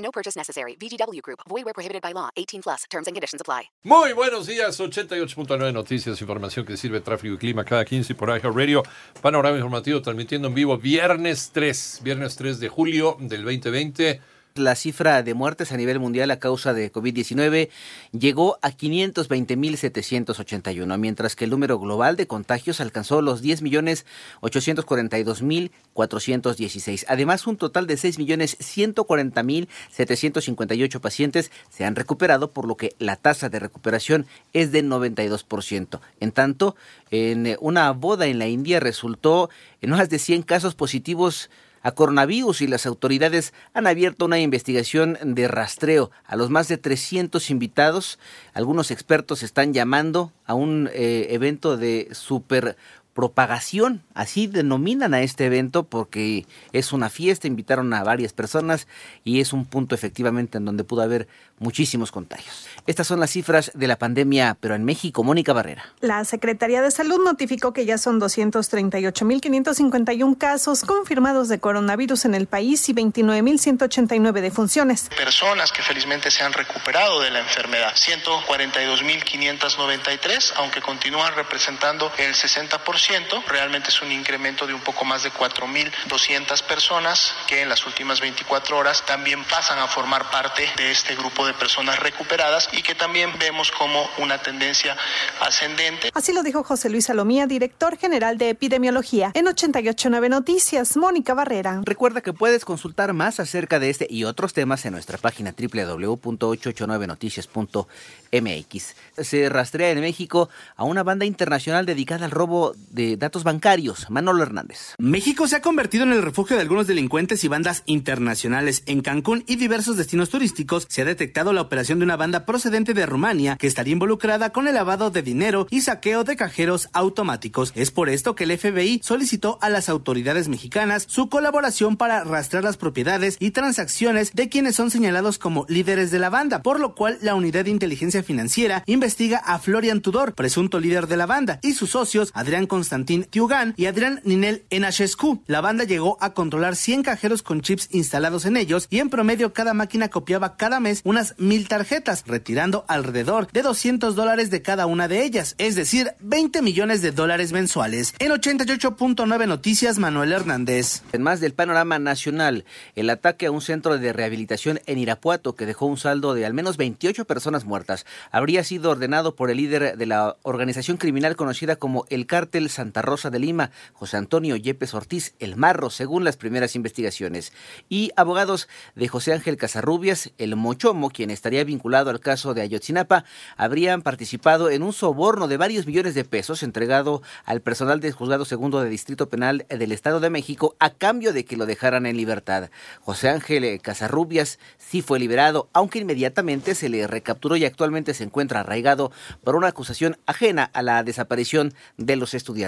No purchase necessary. VGW Group. Void where prohibited by law. 18 plus. Terms and conditions apply. Muy buenos días, 88.9 Noticias, información que sirve tráfico y clima cada 15 por iHeart Radio. Panorama informativo transmitiendo en vivo viernes 3, viernes 3 de julio del 2020. La cifra de muertes a nivel mundial a causa de COVID-19 llegó a 520.781, mientras que el número global de contagios alcanzó los 10.842.416. Además, un total de 6.140.758 pacientes se han recuperado, por lo que la tasa de recuperación es de 92%. En tanto, en una boda en la India resultó en más de 100 casos positivos a coronavirus y las autoridades han abierto una investigación de rastreo a los más de 300 invitados. Algunos expertos están llamando a un eh, evento de super propagación, así denominan a este evento porque es una fiesta, invitaron a varias personas y es un punto efectivamente en donde pudo haber muchísimos contagios. Estas son las cifras de la pandemia, pero en México, Mónica Barrera. La Secretaría de Salud notificó que ya son 238.551 casos confirmados de coronavirus en el país y 29.189 defunciones. Personas que felizmente se han recuperado de la enfermedad, 142.593, aunque continúan representando el 60%, realmente es un incremento de un poco más de 4.200 personas que en las últimas 24 horas también pasan a formar parte de este grupo de personas recuperadas y que también vemos como una tendencia ascendente. Así lo dijo José Luis Salomía, director general de epidemiología en 889 Noticias, Mónica Barrera. Recuerda que puedes consultar más acerca de este y otros temas en nuestra página www.889noticias.mx. Se rastrea en México a una banda internacional dedicada al robo de datos bancarios. Manolo Hernández. México se ha convertido en el refugio de algunos delincuentes y bandas internacionales. En Cancún y diversos destinos turísticos se ha detectado la operación de una banda procedente de Rumania que estaría involucrada con el lavado de dinero y saqueo de cajeros automáticos. Es por esto que el FBI solicitó a las autoridades mexicanas su colaboración para rastrear las propiedades y transacciones de quienes son señalados como líderes de la banda, por lo cual la unidad de inteligencia financiera investiga a Florian Tudor, presunto líder de la banda, y sus socios Adrián Constantín Tiugan y Adrián Ninel Enachescu. La banda llegó a controlar 100 cajeros con chips instalados en ellos y en promedio cada máquina copiaba cada mes unas mil tarjetas, retirando alrededor de 200 dólares de cada una de ellas, es decir, 20 millones de dólares mensuales. En 88.9 Noticias, Manuel Hernández. En más del panorama nacional, el ataque a un centro de rehabilitación en Irapuato que dejó un saldo de al menos 28 personas muertas habría sido ordenado por el líder de la organización criminal conocida como el Cártel Santa Rosa de Lima, José Antonio Yepes Ortiz, el Marro, según las primeras investigaciones. Y abogados de José Ángel Casarrubias, el Mochomo, quien estaría vinculado al caso de Ayotzinapa, habrían participado en un soborno de varios millones de pesos entregado al personal del juzgado segundo de Distrito Penal del Estado de México a cambio de que lo dejaran en libertad. José Ángel Casarrubias sí fue liberado, aunque inmediatamente se le recapturó y actualmente se encuentra arraigado por una acusación ajena a la desaparición de los estudiantes.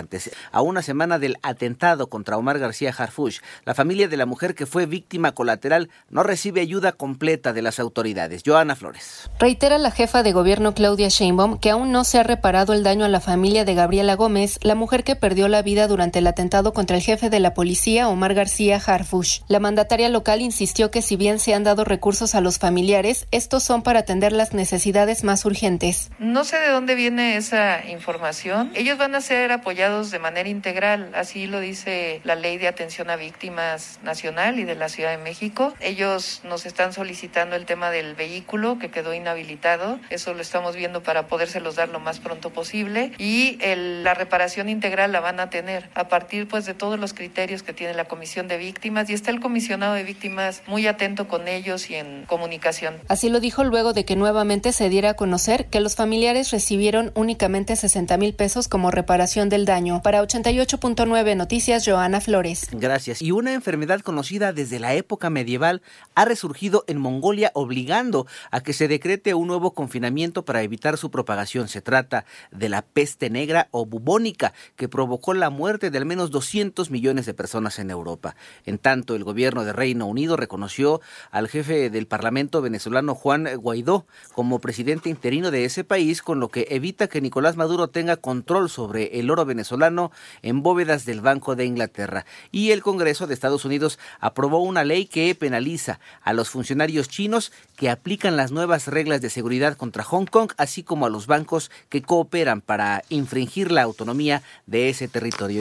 A una semana del atentado contra Omar García Harfuch, la familia de la mujer que fue víctima colateral no recibe ayuda completa de las autoridades. Joana Flores. Reitera la jefa de gobierno Claudia Sheinbaum que aún no se ha reparado el daño a la familia de Gabriela Gómez, la mujer que perdió la vida durante el atentado contra el jefe de la policía, Omar García Harfuch. La mandataria local insistió que si bien se han dado recursos a los familiares, estos son para atender las necesidades más urgentes. No sé de dónde viene esa información. Ellos van a ser apoyados de manera integral, así lo dice la Ley de Atención a Víctimas Nacional y de la Ciudad de México. Ellos nos están solicitando el tema del vehículo que quedó inhabilitado. Eso lo estamos viendo para podérselos dar lo más pronto posible y el, la reparación integral la van a tener a partir pues de todos los criterios que tiene la Comisión de Víctimas y está el comisionado de víctimas muy atento con ellos y en comunicación. Así lo dijo luego de que nuevamente se diera a conocer que los familiares recibieron únicamente 60 mil pesos como reparación del daño daño. Para 88.9 Noticias, Joana Flores. Gracias. Y una enfermedad conocida desde la época medieval ha resurgido en Mongolia obligando a que se decrete un nuevo confinamiento para evitar su propagación. Se trata de la peste negra o bubónica que provocó la muerte de al menos 200 millones de personas en Europa. En tanto, el gobierno de Reino Unido reconoció al jefe del Parlamento venezolano Juan Guaidó como presidente interino de ese país, con lo que evita que Nicolás Maduro tenga control sobre el oro venezolano en bóvedas del Banco de Inglaterra. Y el Congreso de Estados Unidos aprobó una ley que penaliza a los funcionarios chinos que aplican las nuevas reglas de seguridad contra Hong Kong, así como a los bancos que cooperan para infringir la autonomía de ese territorio.